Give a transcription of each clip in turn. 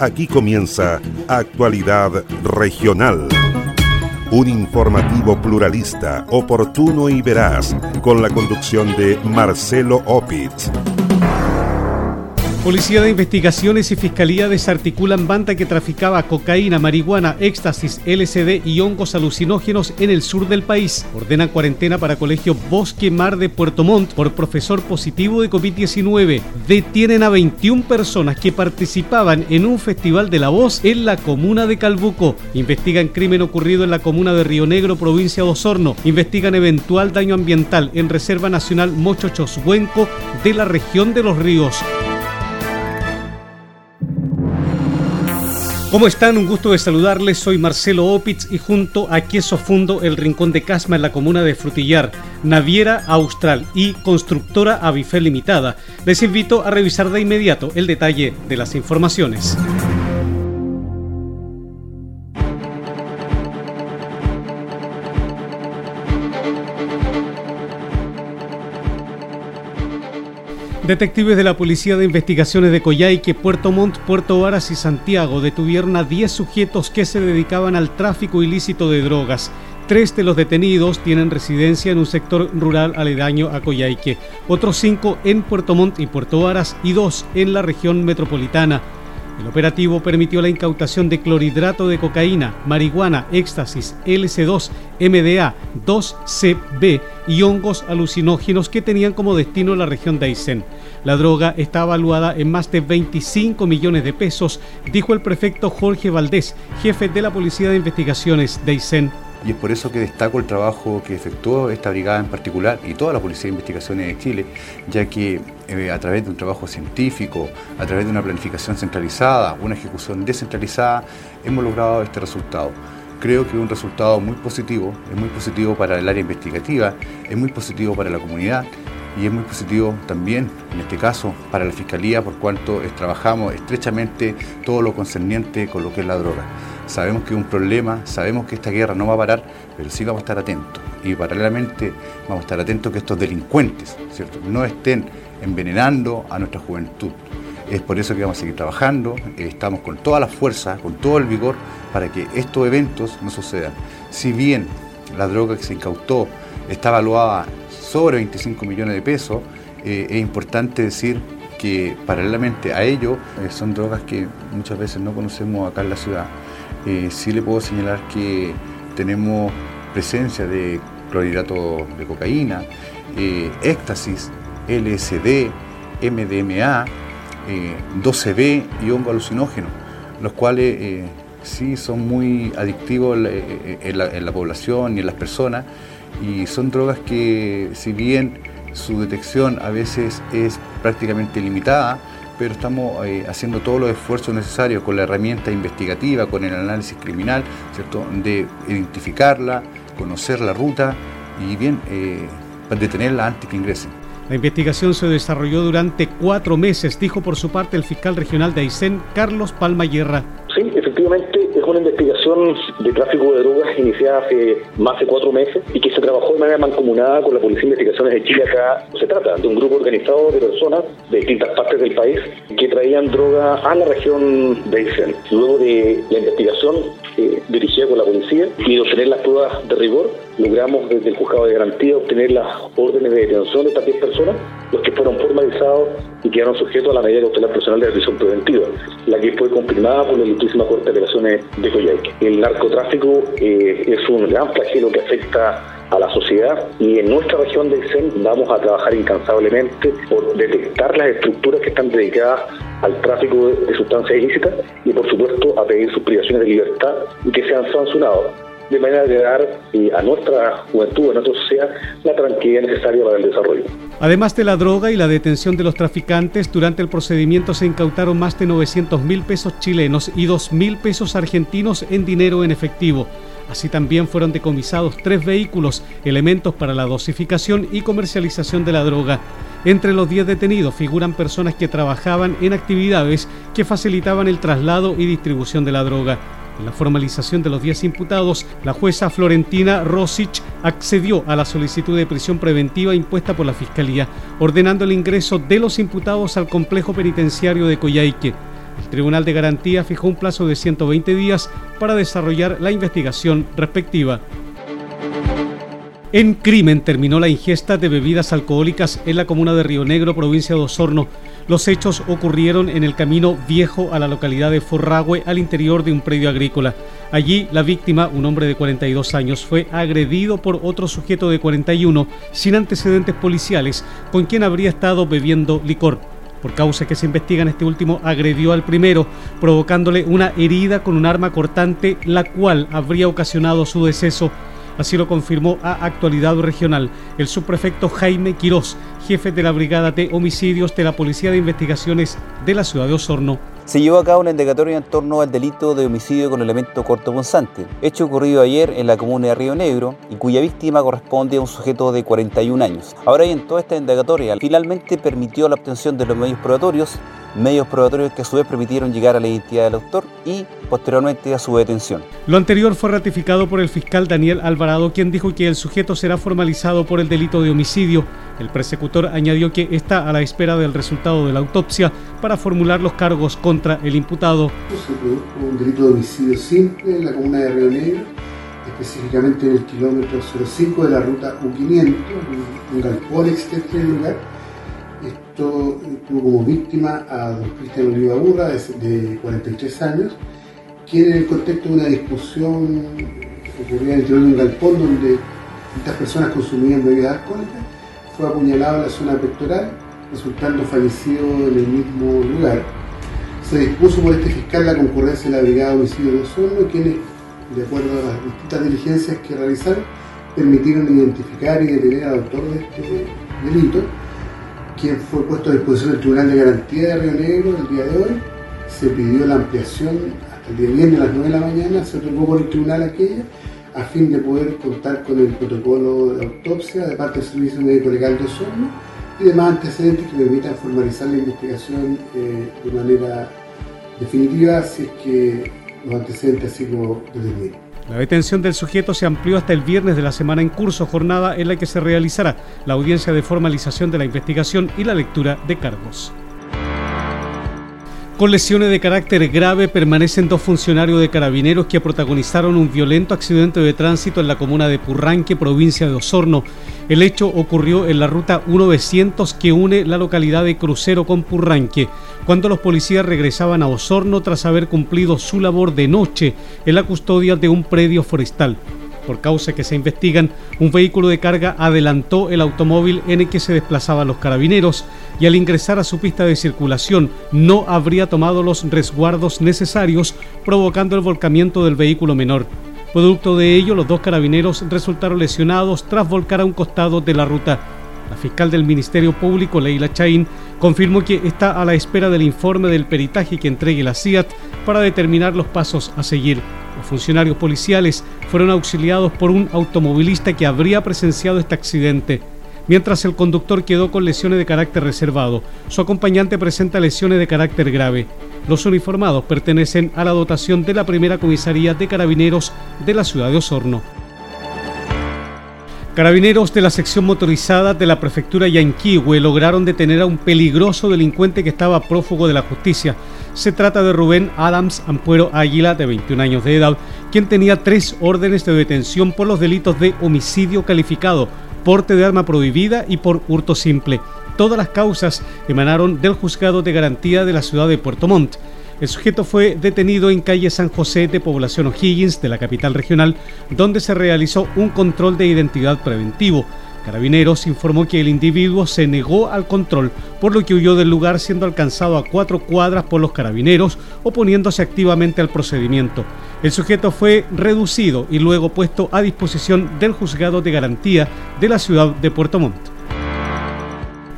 Aquí comienza Actualidad Regional. Un informativo pluralista, oportuno y veraz, con la conducción de Marcelo Opitz. Policía de Investigaciones y Fiscalía desarticulan banda que traficaba cocaína, marihuana, éxtasis, LSD y hongos alucinógenos en el sur del país. Ordenan cuarentena para Colegio Bosque Mar de Puerto Montt por profesor positivo de COVID-19. Detienen a 21 personas que participaban en un festival de la voz en la comuna de Calbuco. Investigan crimen ocurrido en la comuna de Río Negro, provincia de Osorno. Investigan eventual daño ambiental en Reserva Nacional Mochochoshuenco de la región de los ríos. ¿Cómo están? Un gusto de saludarles. Soy Marcelo Opitz y junto a Queso Fundo, el Rincón de Casma en la comuna de Frutillar, Naviera Austral y Constructora Avifel Limitada, les invito a revisar de inmediato el detalle de las informaciones. Detectives de la Policía de Investigaciones de Coyhaique, Puerto Montt, Puerto Varas y Santiago detuvieron a 10 sujetos que se dedicaban al tráfico ilícito de drogas. Tres de los detenidos tienen residencia en un sector rural aledaño a Coyhaique, otros cinco en Puerto Montt y Puerto Varas y dos en la región metropolitana. El operativo permitió la incautación de clorhidrato de cocaína, marihuana, éxtasis, LC2, MDA, 2CB y hongos alucinógenos que tenían como destino la región de Aysén. La droga está evaluada en más de 25 millones de pesos, dijo el prefecto Jorge Valdés, jefe de la Policía de Investigaciones de Aysén y es por eso que destaco el trabajo que efectuó esta brigada en particular y toda la Policía de Investigaciones de Chile, ya que eh, a través de un trabajo científico, a través de una planificación centralizada, una ejecución descentralizada, hemos logrado este resultado. Creo que es un resultado muy positivo, es muy positivo para el área investigativa, es muy positivo para la comunidad y es muy positivo también, en este caso, para la Fiscalía, por cuanto trabajamos estrechamente todo lo concerniente con lo que es la droga. Sabemos que es un problema, sabemos que esta guerra no va a parar, pero sí vamos a estar atentos. Y paralelamente vamos a estar atentos que estos delincuentes ¿cierto? no estén envenenando a nuestra juventud. Es por eso que vamos a seguir trabajando, eh, estamos con toda la fuerza, con todo el vigor para que estos eventos no sucedan. Si bien la droga que se incautó está evaluada sobre 25 millones de pesos, eh, es importante decir que paralelamente a ello eh, son drogas que muchas veces no conocemos acá en la ciudad eh, sí le puedo señalar que tenemos presencia de clorhidrato de cocaína, eh, éxtasis, LSD, MDMA, 12B y hongo alucinógeno, los cuales eh, sí son muy adictivos en la, población y en las personas y son drogas que si bien su detección a veces es prácticamente limitada, pero estamos eh, haciendo todos los esfuerzos necesarios con la herramienta investigativa, con el análisis criminal, ¿cierto? de identificarla, conocer la ruta y bien, eh, detenerla antes que ingrese. La investigación se desarrolló durante cuatro meses, dijo por su parte el fiscal regional de Aysén, Carlos Palma Guerra. Sí, efectivamente es una investigación de tráfico de drogas iniciada hace más de cuatro meses y que se trabajó de manera mancomunada con la Policía de Investigaciones de Chile. Acá se trata de un grupo organizado de personas de distintas partes del país que traían droga a la región de Aysén. Luego de la investigación eh, dirigida con la policía y de obtener las pruebas de rigor, logramos desde el juzgado de garantía obtener las órdenes de detención de estas 10 personas, los que fueron formalizados y quedaron sujetos a la medida cautelar personal de prisión preventiva, la que fue confirmada por la Ilustrísima Corte de Apelaciones de Coyhaique. El narcotráfico eh, es un gran flagelo que afecta a la sociedad y en nuestra región de Aysén vamos a trabajar incansablemente por detectar las estructuras que están dedicadas al tráfico de sustancias ilícitas y por supuesto a pedir sus privaciones de libertad y que sean sancionados de manera de dar a nuestra juventud, a nuestra sociedad, la tranquilidad necesaria para el desarrollo. Además de la droga y la detención de los traficantes, durante el procedimiento se incautaron más de 900 mil pesos chilenos y 2 mil pesos argentinos en dinero en efectivo. Así también fueron decomisados tres vehículos, elementos para la dosificación y comercialización de la droga. Entre los 10 detenidos figuran personas que trabajaban en actividades que facilitaban el traslado y distribución de la droga. En la formalización de los 10 imputados, la jueza Florentina Rosic accedió a la solicitud de prisión preventiva impuesta por la Fiscalía, ordenando el ingreso de los imputados al complejo penitenciario de Coyhaique. El Tribunal de Garantía fijó un plazo de 120 días para desarrollar la investigación respectiva. En crimen terminó la ingesta de bebidas alcohólicas en la comuna de Río Negro, provincia de Osorno. Los hechos ocurrieron en el camino viejo a la localidad de Forragüe, al interior de un predio agrícola. Allí, la víctima, un hombre de 42 años, fue agredido por otro sujeto de 41 sin antecedentes policiales, con quien habría estado bebiendo licor. Por causa que se investigan, este último agredió al primero, provocándole una herida con un arma cortante, la cual habría ocasionado su deceso. Así lo confirmó a Actualidad Regional el subprefecto Jaime Quirós, jefe de la Brigada de Homicidios de la Policía de Investigaciones de la ciudad de Osorno. Se llevó a cabo una indagatoria en torno al delito de homicidio con elemento cortopunzante, hecho ocurrido ayer en la comuna de Río Negro y cuya víctima corresponde a un sujeto de 41 años. Ahora bien, toda esta indagatoria finalmente permitió la obtención de los medios probatorios medios probatorios que a su vez permitieron llegar a la identidad del autor y posteriormente a su detención. Lo anterior fue ratificado por el fiscal Daniel Alvarado, quien dijo que el sujeto será formalizado por el delito de homicidio. El persecutor añadió que está a la espera del resultado de la autopsia para formular los cargos contra el imputado. Se produjo un delito de homicidio simple en la comuna de Río Negro, específicamente en el kilómetro 05 de la ruta U500, un galpón externo del lugar tuvo como víctima a don Cristian Oliva Burra, de, 43 años, quien en el contexto de una discusión ocurrida en el interior de un galpón donde estas personas consumían bebidas alcohólicas, fue apuñalado en la zona pectoral, resultando fallecido en el mismo lugar. Se dispuso por este fiscal la concurrencia de la Brigada de Homicidio de Osorno, quienes, de acuerdo a las distintas diligencias que realizaron, permitieron identificar y detener al autor de este delito quien fue puesto a disposición del Tribunal de Garantía de Río Negro el día de hoy. Se pidió la ampliación hasta el día viernes a las 9 de la mañana, se otorgó por el tribunal aquella, a fin de poder contar con el protocolo de autopsia de parte del Servicio Médico Legal de Osorno y demás antecedentes que permitan formalizar la investigación eh, de manera definitiva si es que los antecedentes así lo determinan. La detención del sujeto se amplió hasta el viernes de la semana en curso, jornada en la que se realizará la audiencia de formalización de la investigación y la lectura de cargos. Con lesiones de carácter grave permanecen dos funcionarios de carabineros que protagonizaron un violento accidente de tránsito en la comuna de Purranque, provincia de Osorno. El hecho ocurrió en la ruta 1900 que une la localidad de Crucero con Purranque, cuando los policías regresaban a Osorno tras haber cumplido su labor de noche en la custodia de un predio forestal. Por causa que se investigan, un vehículo de carga adelantó el automóvil en el que se desplazaban los carabineros y al ingresar a su pista de circulación no habría tomado los resguardos necesarios, provocando el volcamiento del vehículo menor. Producto de ello, los dos carabineros resultaron lesionados tras volcar a un costado de la ruta. La fiscal del Ministerio Público, Leila Chaín, confirmó que está a la espera del informe del peritaje que entregue la CIAT para determinar los pasos a seguir. Los funcionarios policiales fueron auxiliados por un automovilista que habría presenciado este accidente. Mientras el conductor quedó con lesiones de carácter reservado, su acompañante presenta lesiones de carácter grave. Los uniformados pertenecen a la dotación de la primera comisaría de carabineros de la ciudad de Osorno. Carabineros de la sección motorizada de la prefectura Yanquihue lograron detener a un peligroso delincuente que estaba prófugo de la justicia. Se trata de Rubén Adams Ampuero Águila, de 21 años de edad, quien tenía tres órdenes de detención por los delitos de homicidio calificado, porte de arma prohibida y por hurto simple. Todas las causas emanaron del juzgado de garantía de la ciudad de Puerto Montt. El sujeto fue detenido en calle San José de población O'Higgins de la capital regional, donde se realizó un control de identidad preventivo. Carabineros informó que el individuo se negó al control, por lo que huyó del lugar siendo alcanzado a cuatro cuadras por los carabineros, oponiéndose activamente al procedimiento. El sujeto fue reducido y luego puesto a disposición del juzgado de garantía de la ciudad de Puerto Montt.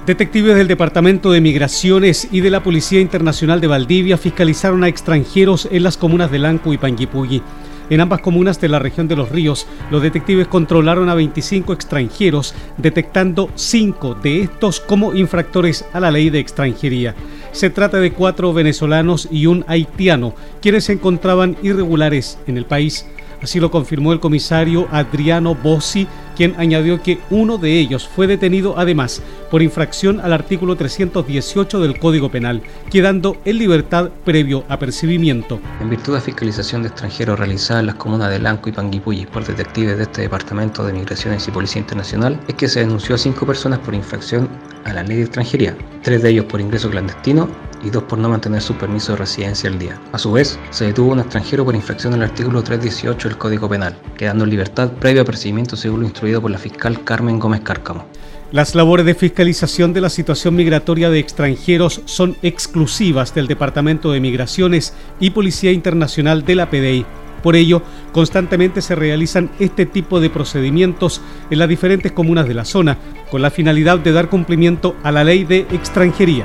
Detectives del Departamento de Migraciones y de la Policía Internacional de Valdivia fiscalizaron a extranjeros en las comunas de Lanco y Panguipulli. En ambas comunas de la región de los ríos, los detectives controlaron a 25 extranjeros, detectando 5 de estos como infractores a la ley de extranjería. Se trata de cuatro venezolanos y un haitiano, quienes se encontraban irregulares en el país. Así lo confirmó el comisario Adriano Bossi quien añadió que uno de ellos fue detenido además por infracción al artículo 318 del Código Penal, quedando en libertad previo apercibimiento. En virtud de fiscalización de extranjeros realizada en las comunas de Lanco y Panguipulli por detectives de este Departamento de Migraciones y Policía Internacional, es que se denunció a cinco personas por infracción a la ley de extranjería, tres de ellos por ingreso clandestino y dos por no mantener su permiso de residencia al día. A su vez, se detuvo a un extranjero por infracción al artículo 318 del Código Penal, quedando en libertad previo a percibimiento según lo instruido por la fiscal Carmen Gómez Cárcamo. Las labores de fiscalización de la situación migratoria de extranjeros son exclusivas del Departamento de Migraciones y Policía Internacional de la PDI. Por ello, constantemente se realizan este tipo de procedimientos en las diferentes comunas de la zona, con la finalidad de dar cumplimiento a la ley de extranjería.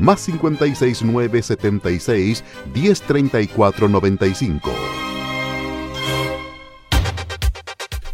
más 569 76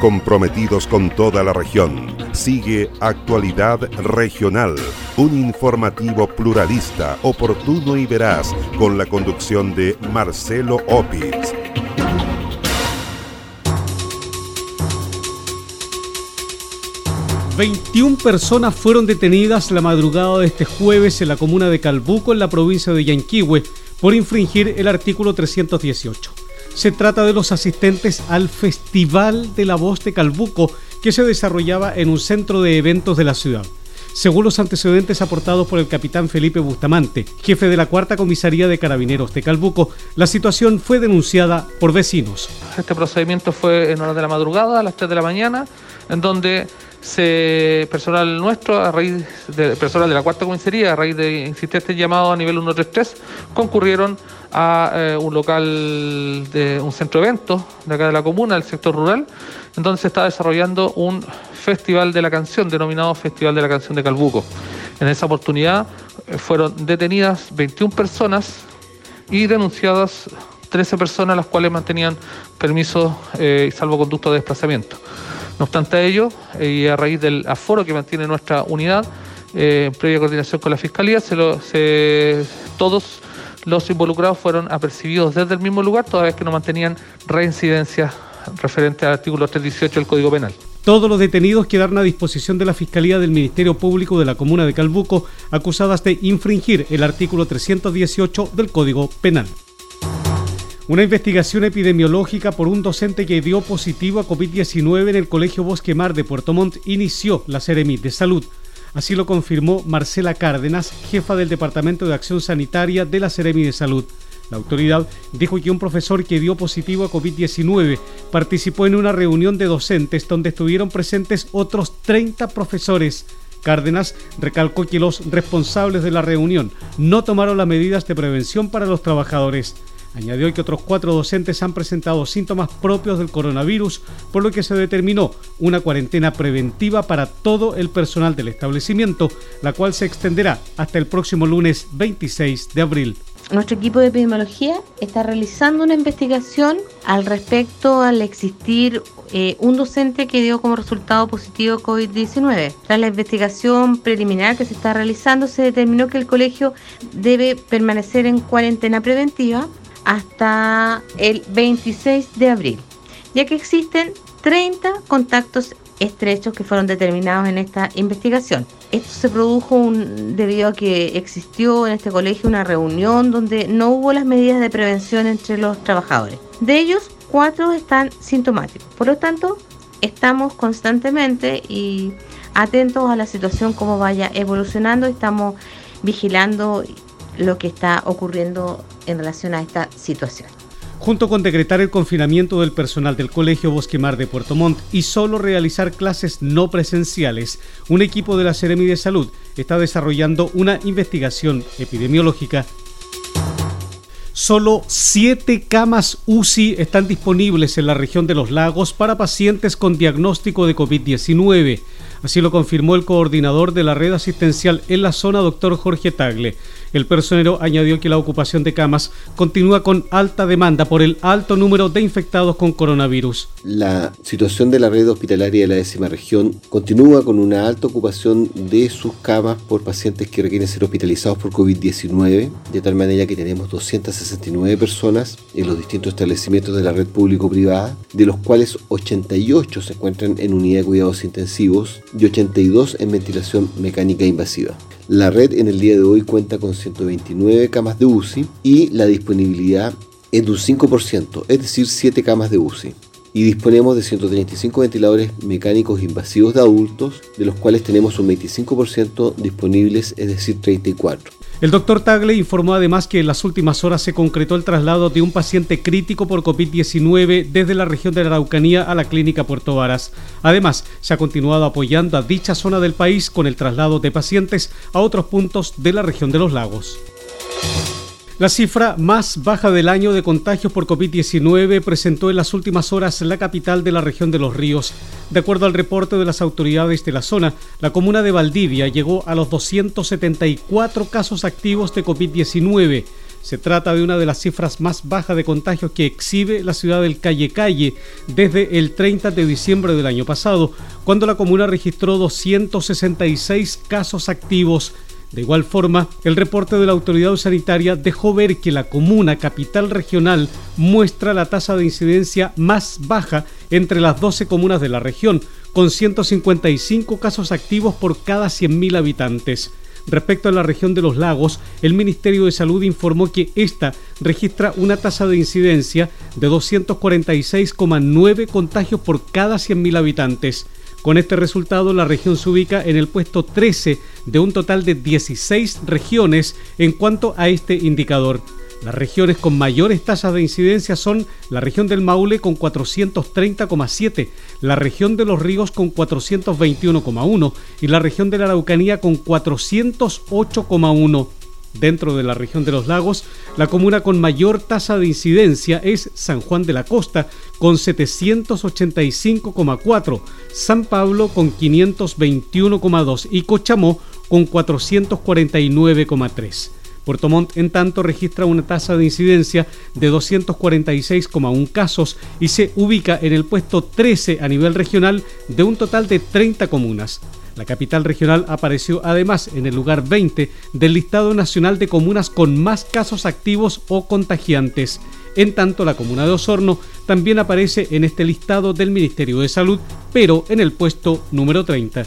Comprometidos con toda la región. Sigue Actualidad Regional, un informativo pluralista, oportuno y veraz, con la conducción de Marcelo Opitz. ...21 personas fueron detenidas la madrugada de este jueves en la comuna de Calbuco, en la provincia de Yanquihue, por infringir el artículo 318. Se trata de los asistentes al Festival de la Voz de Calbuco que se desarrollaba en un centro de eventos de la ciudad. Según los antecedentes aportados por el capitán Felipe Bustamante, jefe de la cuarta comisaría de carabineros de Calbuco, la situación fue denunciada por vecinos. Este procedimiento fue en horas de la madrugada, a las 3 de la mañana, en donde se, personal nuestro, a raíz de personal de la cuarta comisaría, a raíz de insistentes llamados a nivel 133, concurrieron a eh, un local de un centro de eventos de acá de la comuna, del sector rural, en donde se está desarrollando un festival de la canción denominado Festival de la Canción de Calbuco. En esa oportunidad eh, fueron detenidas 21 personas y denunciadas 13 personas, las cuales mantenían permiso eh, y salvoconducto de desplazamiento. No obstante ello, y a raíz del aforo que mantiene nuestra unidad, en previa coordinación con la Fiscalía, se todos los involucrados fueron apercibidos desde el mismo lugar, toda vez que no mantenían reincidencia referente al artículo 318 del Código Penal. Todos los detenidos quedaron a disposición de la Fiscalía del Ministerio Público de la Comuna de Calbuco, acusadas de infringir el artículo 318 del Código Penal. Una investigación epidemiológica por un docente que dio positivo a COVID-19 en el Colegio Bosque Mar de Puerto Montt inició la Seremi de Salud. Así lo confirmó Marcela Cárdenas, jefa del Departamento de Acción Sanitaria de la Seremi de Salud. La autoridad dijo que un profesor que dio positivo a COVID-19 participó en una reunión de docentes donde estuvieron presentes otros 30 profesores. Cárdenas recalcó que los responsables de la reunión no tomaron las medidas de prevención para los trabajadores. Añadió que otros cuatro docentes han presentado síntomas propios del coronavirus, por lo que se determinó una cuarentena preventiva para todo el personal del establecimiento, la cual se extenderá hasta el próximo lunes 26 de abril. Nuestro equipo de epidemiología está realizando una investigación al respecto al existir eh, un docente que dio como resultado positivo COVID-19. Tras la investigación preliminar que se está realizando, se determinó que el colegio debe permanecer en cuarentena preventiva hasta el 26 de abril, ya que existen 30 contactos estrechos que fueron determinados en esta investigación. Esto se produjo debido a que existió en este colegio una reunión donde no hubo las medidas de prevención entre los trabajadores. De ellos, cuatro están sintomáticos. Por lo tanto, estamos constantemente y atentos a la situación como vaya evolucionando. Estamos vigilando lo que está ocurriendo en relación a esta situación junto con decretar el confinamiento del personal del Colegio Bosquemar de Puerto Montt y solo realizar clases no presenciales, un equipo de la Seremi de Salud está desarrollando una investigación epidemiológica. Solo siete camas UCI están disponibles en la región de los lagos para pacientes con diagnóstico de COVID-19. Así lo confirmó el coordinador de la red asistencial en la zona, doctor Jorge Tagle. El personero añadió que la ocupación de camas continúa con alta demanda por el alto número de infectados con coronavirus. La situación de la red hospitalaria de la décima región continúa con una alta ocupación de sus camas por pacientes que requieren ser hospitalizados por COVID-19, de tal manera que tenemos 269 personas en los distintos establecimientos de la red público-privada, de los cuales 88 se encuentran en unidad de cuidados intensivos y 82 en ventilación mecánica invasiva. La red en el día de hoy cuenta con 129 camas de UCI y la disponibilidad es de un 5%, es decir, 7 camas de UCI. Y disponemos de 135 ventiladores mecánicos invasivos de adultos, de los cuales tenemos un 25% disponibles, es decir, 34. El doctor Tagle informó además que en las últimas horas se concretó el traslado de un paciente crítico por COVID-19 desde la región de la Araucanía a la clínica Puerto Varas. Además, se ha continuado apoyando a dicha zona del país con el traslado de pacientes a otros puntos de la región de los lagos. La cifra más baja del año de contagios por COVID-19 presentó en las últimas horas la capital de la región de los ríos. De acuerdo al reporte de las autoridades de la zona, la comuna de Valdivia llegó a los 274 casos activos de COVID-19. Se trata de una de las cifras más bajas de contagios que exhibe la ciudad del Calle Calle desde el 30 de diciembre del año pasado, cuando la comuna registró 266 casos activos de igual forma, el reporte de la autoridad sanitaria dejó ver que la comuna capital regional muestra la tasa de incidencia más baja entre las 12 comunas de la región, con 155 casos activos por cada 100.000 habitantes. Respecto a la región de los lagos, el Ministerio de Salud informó que esta registra una tasa de incidencia de 246,9 contagios por cada 100.000 habitantes. Con este resultado, la región se ubica en el puesto 13 de un total de 16 regiones en cuanto a este indicador. Las regiones con mayores tasas de incidencia son la región del Maule con 430,7, la región de los Ríos con 421,1 y la región de la Araucanía con 408,1. Dentro de la región de los lagos, la comuna con mayor tasa de incidencia es San Juan de la Costa, con 785,4, San Pablo con 521,2 y Cochamó con 449,3. Puerto Montt, en tanto, registra una tasa de incidencia de 246,1 casos y se ubica en el puesto 13 a nivel regional de un total de 30 comunas. La capital regional apareció además en el lugar 20 del listado nacional de comunas con más casos activos o contagiantes. En tanto, la comuna de Osorno también aparece en este listado del Ministerio de Salud, pero en el puesto número 30.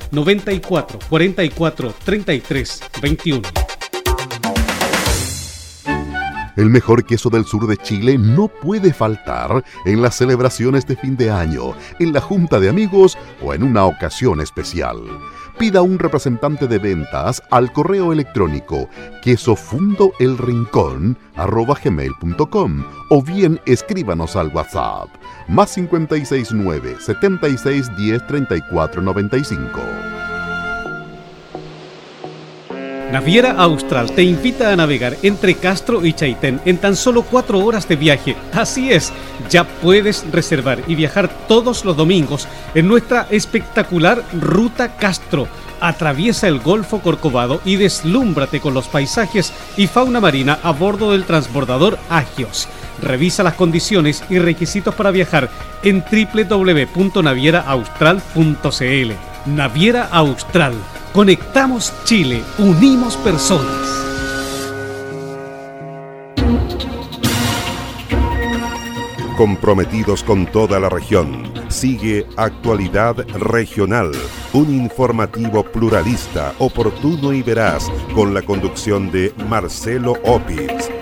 94 44 33 21. El mejor queso del sur de Chile no puede faltar en las celebraciones de fin de año, en la junta de amigos o en una ocasión especial. Pida un representante de ventas al correo electrónico quesofundoelrincón@gmail.com o bien escríbanos al WhatsApp más 569 76 10 34 95. Naviera Austral te invita a navegar entre Castro y Chaitén en tan solo cuatro horas de viaje. Así es, ya puedes reservar y viajar todos los domingos en nuestra espectacular Ruta Castro. Atraviesa el Golfo Corcovado y deslúmbrate con los paisajes y fauna marina a bordo del transbordador Agios. Revisa las condiciones y requisitos para viajar en www.navieraaustral.cl. Naviera Austral. Conectamos Chile, unimos personas. Comprometidos con toda la región. Sigue Actualidad Regional, un informativo pluralista, oportuno y veraz, con la conducción de Marcelo Opitz.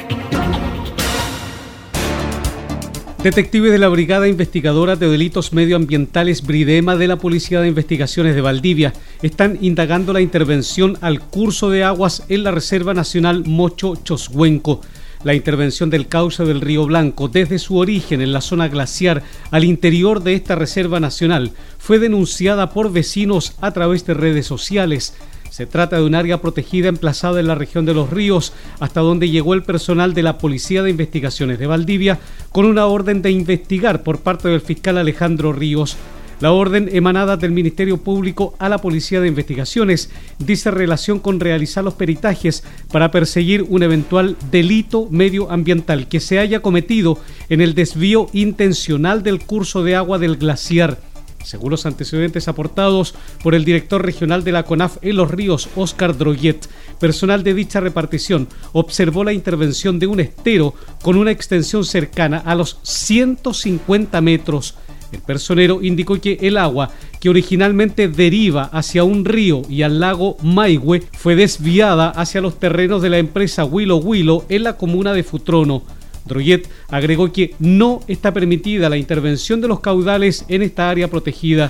Detectives de la Brigada Investigadora de Delitos Medioambientales Bridema de la Policía de Investigaciones de Valdivia están indagando la intervención al curso de aguas en la Reserva Nacional Mocho Choshuenco. La intervención del cauce del Río Blanco desde su origen en la zona glaciar al interior de esta Reserva Nacional fue denunciada por vecinos a través de redes sociales. Se trata de un área protegida emplazada en la región de los ríos, hasta donde llegó el personal de la Policía de Investigaciones de Valdivia con una orden de investigar por parte del fiscal Alejandro Ríos. La orden emanada del Ministerio Público a la Policía de Investigaciones dice relación con realizar los peritajes para perseguir un eventual delito medioambiental que se haya cometido en el desvío intencional del curso de agua del glaciar según los antecedentes aportados por el director regional de la CONAF en los ríos, Oscar Droyet. Personal de dicha repartición observó la intervención de un estero con una extensión cercana a los 150 metros. El personero indicó que el agua, que originalmente deriva hacia un río y al lago Maigüe, fue desviada hacia los terrenos de la empresa Willow Willow en la comuna de Futrono. Droyet agregó que no está permitida la intervención de los caudales en esta área protegida.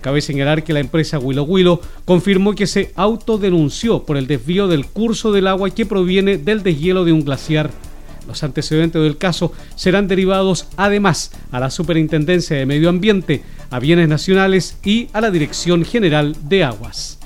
Cabe señalar que la empresa Willow Willow confirmó que se autodenunció por el desvío del curso del agua que proviene del deshielo de un glaciar. Los antecedentes del caso serán derivados además a la Superintendencia de Medio Ambiente, a Bienes Nacionales y a la Dirección General de Aguas.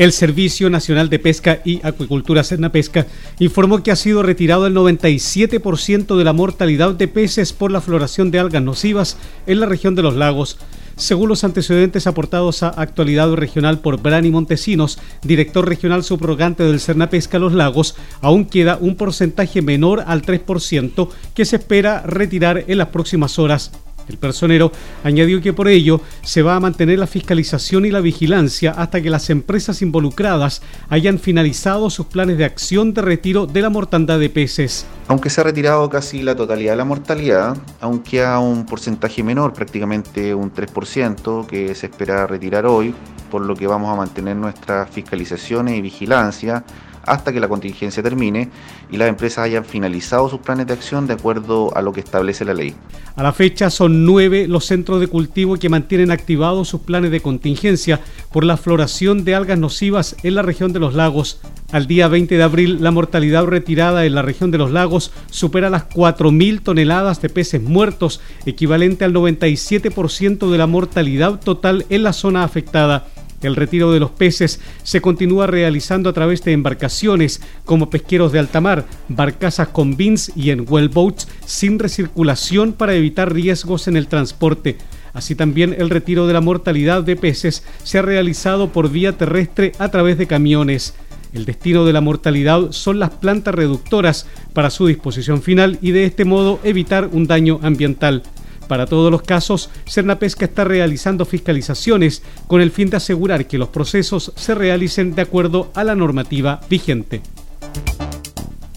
El Servicio Nacional de Pesca y Acuicultura Pesca informó que ha sido retirado el 97% de la mortalidad de peces por la floración de algas nocivas en la región de los lagos. Según los antecedentes aportados a Actualidad Regional por Brani Montesinos, director regional subrogante del Pesca Los Lagos, aún queda un porcentaje menor al 3% que se espera retirar en las próximas horas. El personero añadió que por ello se va a mantener la fiscalización y la vigilancia hasta que las empresas involucradas hayan finalizado sus planes de acción de retiro de la mortandad de peces. Aunque se ha retirado casi la totalidad de la mortalidad, aún queda un porcentaje menor, prácticamente un 3%, que se espera retirar hoy, por lo que vamos a mantener nuestras fiscalizaciones y vigilancia hasta que la contingencia termine y las empresas hayan finalizado sus planes de acción de acuerdo a lo que establece la ley. A la fecha son nueve los centros de cultivo que mantienen activados sus planes de contingencia por la floración de algas nocivas en la región de los lagos. Al día 20 de abril, la mortalidad retirada en la región de los lagos supera las 4.000 toneladas de peces muertos, equivalente al 97% de la mortalidad total en la zona afectada. El retiro de los peces se continúa realizando a través de embarcaciones como pesqueros de alta mar, barcazas con bins y en wellboats sin recirculación para evitar riesgos en el transporte. Así también el retiro de la mortalidad de peces se ha realizado por vía terrestre a través de camiones. El destino de la mortalidad son las plantas reductoras para su disposición final y de este modo evitar un daño ambiental. Para todos los casos, Cernapesca está realizando fiscalizaciones con el fin de asegurar que los procesos se realicen de acuerdo a la normativa vigente.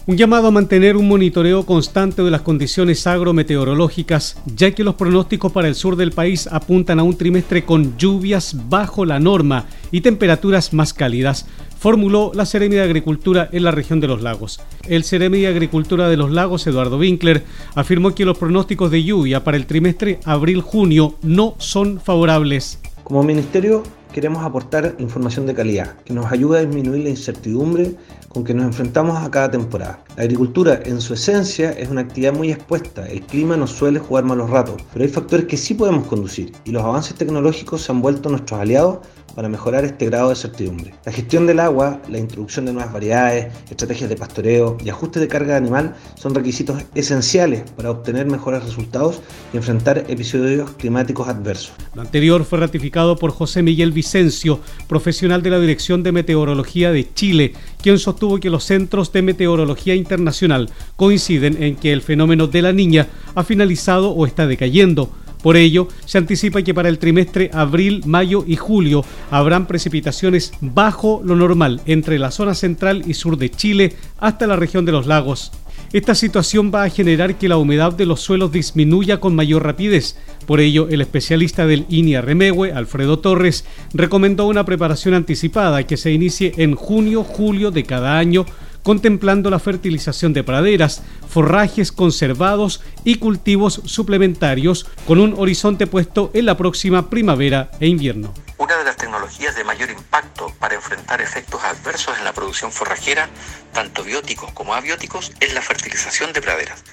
Un llamado a mantener un monitoreo constante de las condiciones agrometeorológicas, ya que los pronósticos para el sur del país apuntan a un trimestre con lluvias bajo la norma y temperaturas más cálidas, formuló la Seremi de Agricultura en la región de los lagos. El Seremi de Agricultura de los lagos, Eduardo Winkler, afirmó que los pronósticos de lluvia para el trimestre abril-junio no son favorables. Como ministerio queremos aportar información de calidad que nos ayude a disminuir la incertidumbre con que nos enfrentamos a cada temporada. La agricultura en su esencia es una actividad muy expuesta, el clima nos suele jugar malos ratos, pero hay factores que sí podemos conducir y los avances tecnológicos se han vuelto nuestros aliados para mejorar este grado de certidumbre. La gestión del agua, la introducción de nuevas variedades, estrategias de pastoreo y ajuste de carga animal son requisitos esenciales para obtener mejores resultados y enfrentar episodios climáticos adversos. Lo anterior fue ratificado por José Miguel Vicencio, profesional de la Dirección de Meteorología de Chile, quien sostuvo que los centros de meteorología internacional coinciden en que el fenómeno de la niña ha finalizado o está decayendo por ello, se anticipa que para el trimestre abril, mayo y julio habrán precipitaciones bajo lo normal entre la zona central y sur de Chile hasta la región de los lagos. Esta situación va a generar que la humedad de los suelos disminuya con mayor rapidez. Por ello, el especialista del INIA Remegue, Alfredo Torres, recomendó una preparación anticipada que se inicie en junio-julio de cada año contemplando la fertilización de praderas, forrajes conservados y cultivos suplementarios con un horizonte puesto en la próxima primavera e invierno. Una de las tecnologías de mayor impacto para enfrentar efectos adversos en la producción forrajera, tanto bióticos como abióticos, es la fertilización de praderas.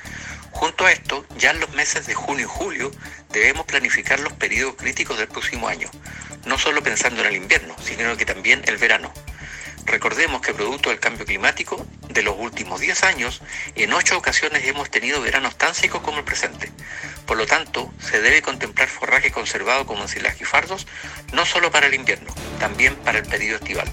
Junto a esto, ya en los meses de junio y julio debemos planificar los periodos críticos del próximo año, no solo pensando en el invierno, sino que también el verano. Recordemos que producto del cambio climático, de los últimos 10 años, en 8 ocasiones hemos tenido veranos tan secos como el presente. Por lo tanto, se debe contemplar forraje conservado como ensilaje y fardos, no solo para el invierno, también para el periodo estival,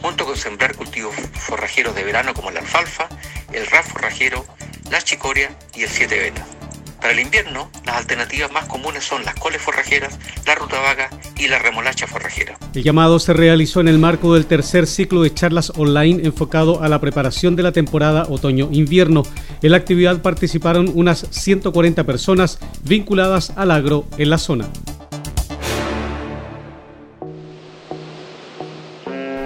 junto con sembrar cultivos forrajeros de verano como la alfalfa, el raf forrajero, la chicoria y el siete vetas. Para el invierno, las alternativas más comunes son las coles forrajeras, la rutabaga y la remolacha forrajera. El llamado se realizó en el marco del tercer ciclo de charlas online enfocado a la preparación de la temporada otoño-invierno. En la actividad participaron unas 140 personas vinculadas al agro en la zona.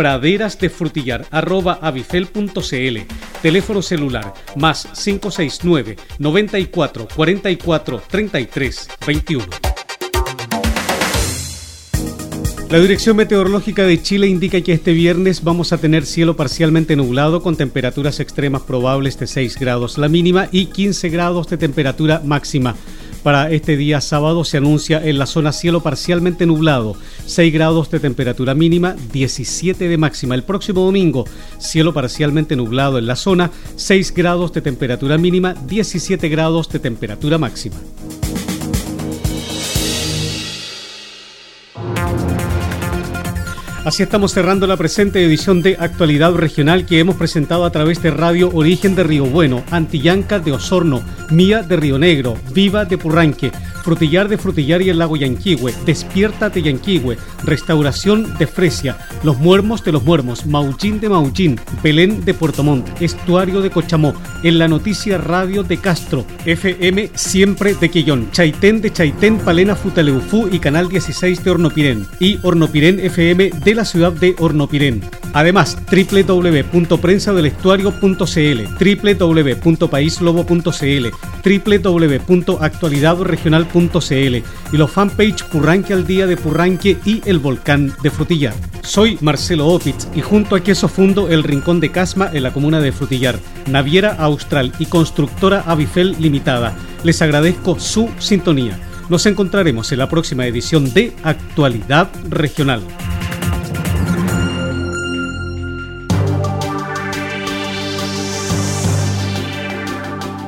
praderasdefrutillar.avifel.cl Teléfono celular más 569 94 44 33 21. La Dirección Meteorológica de Chile indica que este viernes vamos a tener cielo parcialmente nublado con temperaturas extremas probables de 6 grados la mínima y 15 grados de temperatura máxima. Para este día sábado se anuncia en la zona cielo parcialmente nublado, 6 grados de temperatura mínima, 17 de máxima. El próximo domingo, cielo parcialmente nublado en la zona, 6 grados de temperatura mínima, 17 grados de temperatura máxima. Así estamos cerrando la presente edición de Actualidad Regional que hemos presentado a través de Radio Origen de Río Bueno, Antillanca de Osorno, Mía de Río Negro, Viva de Purranque, Frutillar de Frutillar y el Lago Yanquihue, Despierta de Yanquihue, Restauración de Fresia, Los Muermos de los Muermos, Mauchín de Mauchín, Belén de Puerto Montt, Estuario de Cochamó, en la noticia Radio de Castro, FM Siempre de Quillón, Chaitén de Chaitén, Palena Futaleufú y Canal 16 de Hornopirén. Y Hornopirén FM de la ciudad de Hornopirén. Además, www.prensadelestuario.cl, www.paislobo.cl, www.actualidadregional.cl y los fanpage Purranque al Día de Purranque y El Volcán de Frutillar. Soy Marcelo Opitz y junto a Queso Fundo El Rincón de Casma en la comuna de Frutillar, Naviera Austral y Constructora Avifel Limitada. Les agradezco su sintonía. Nos encontraremos en la próxima edición de Actualidad Regional.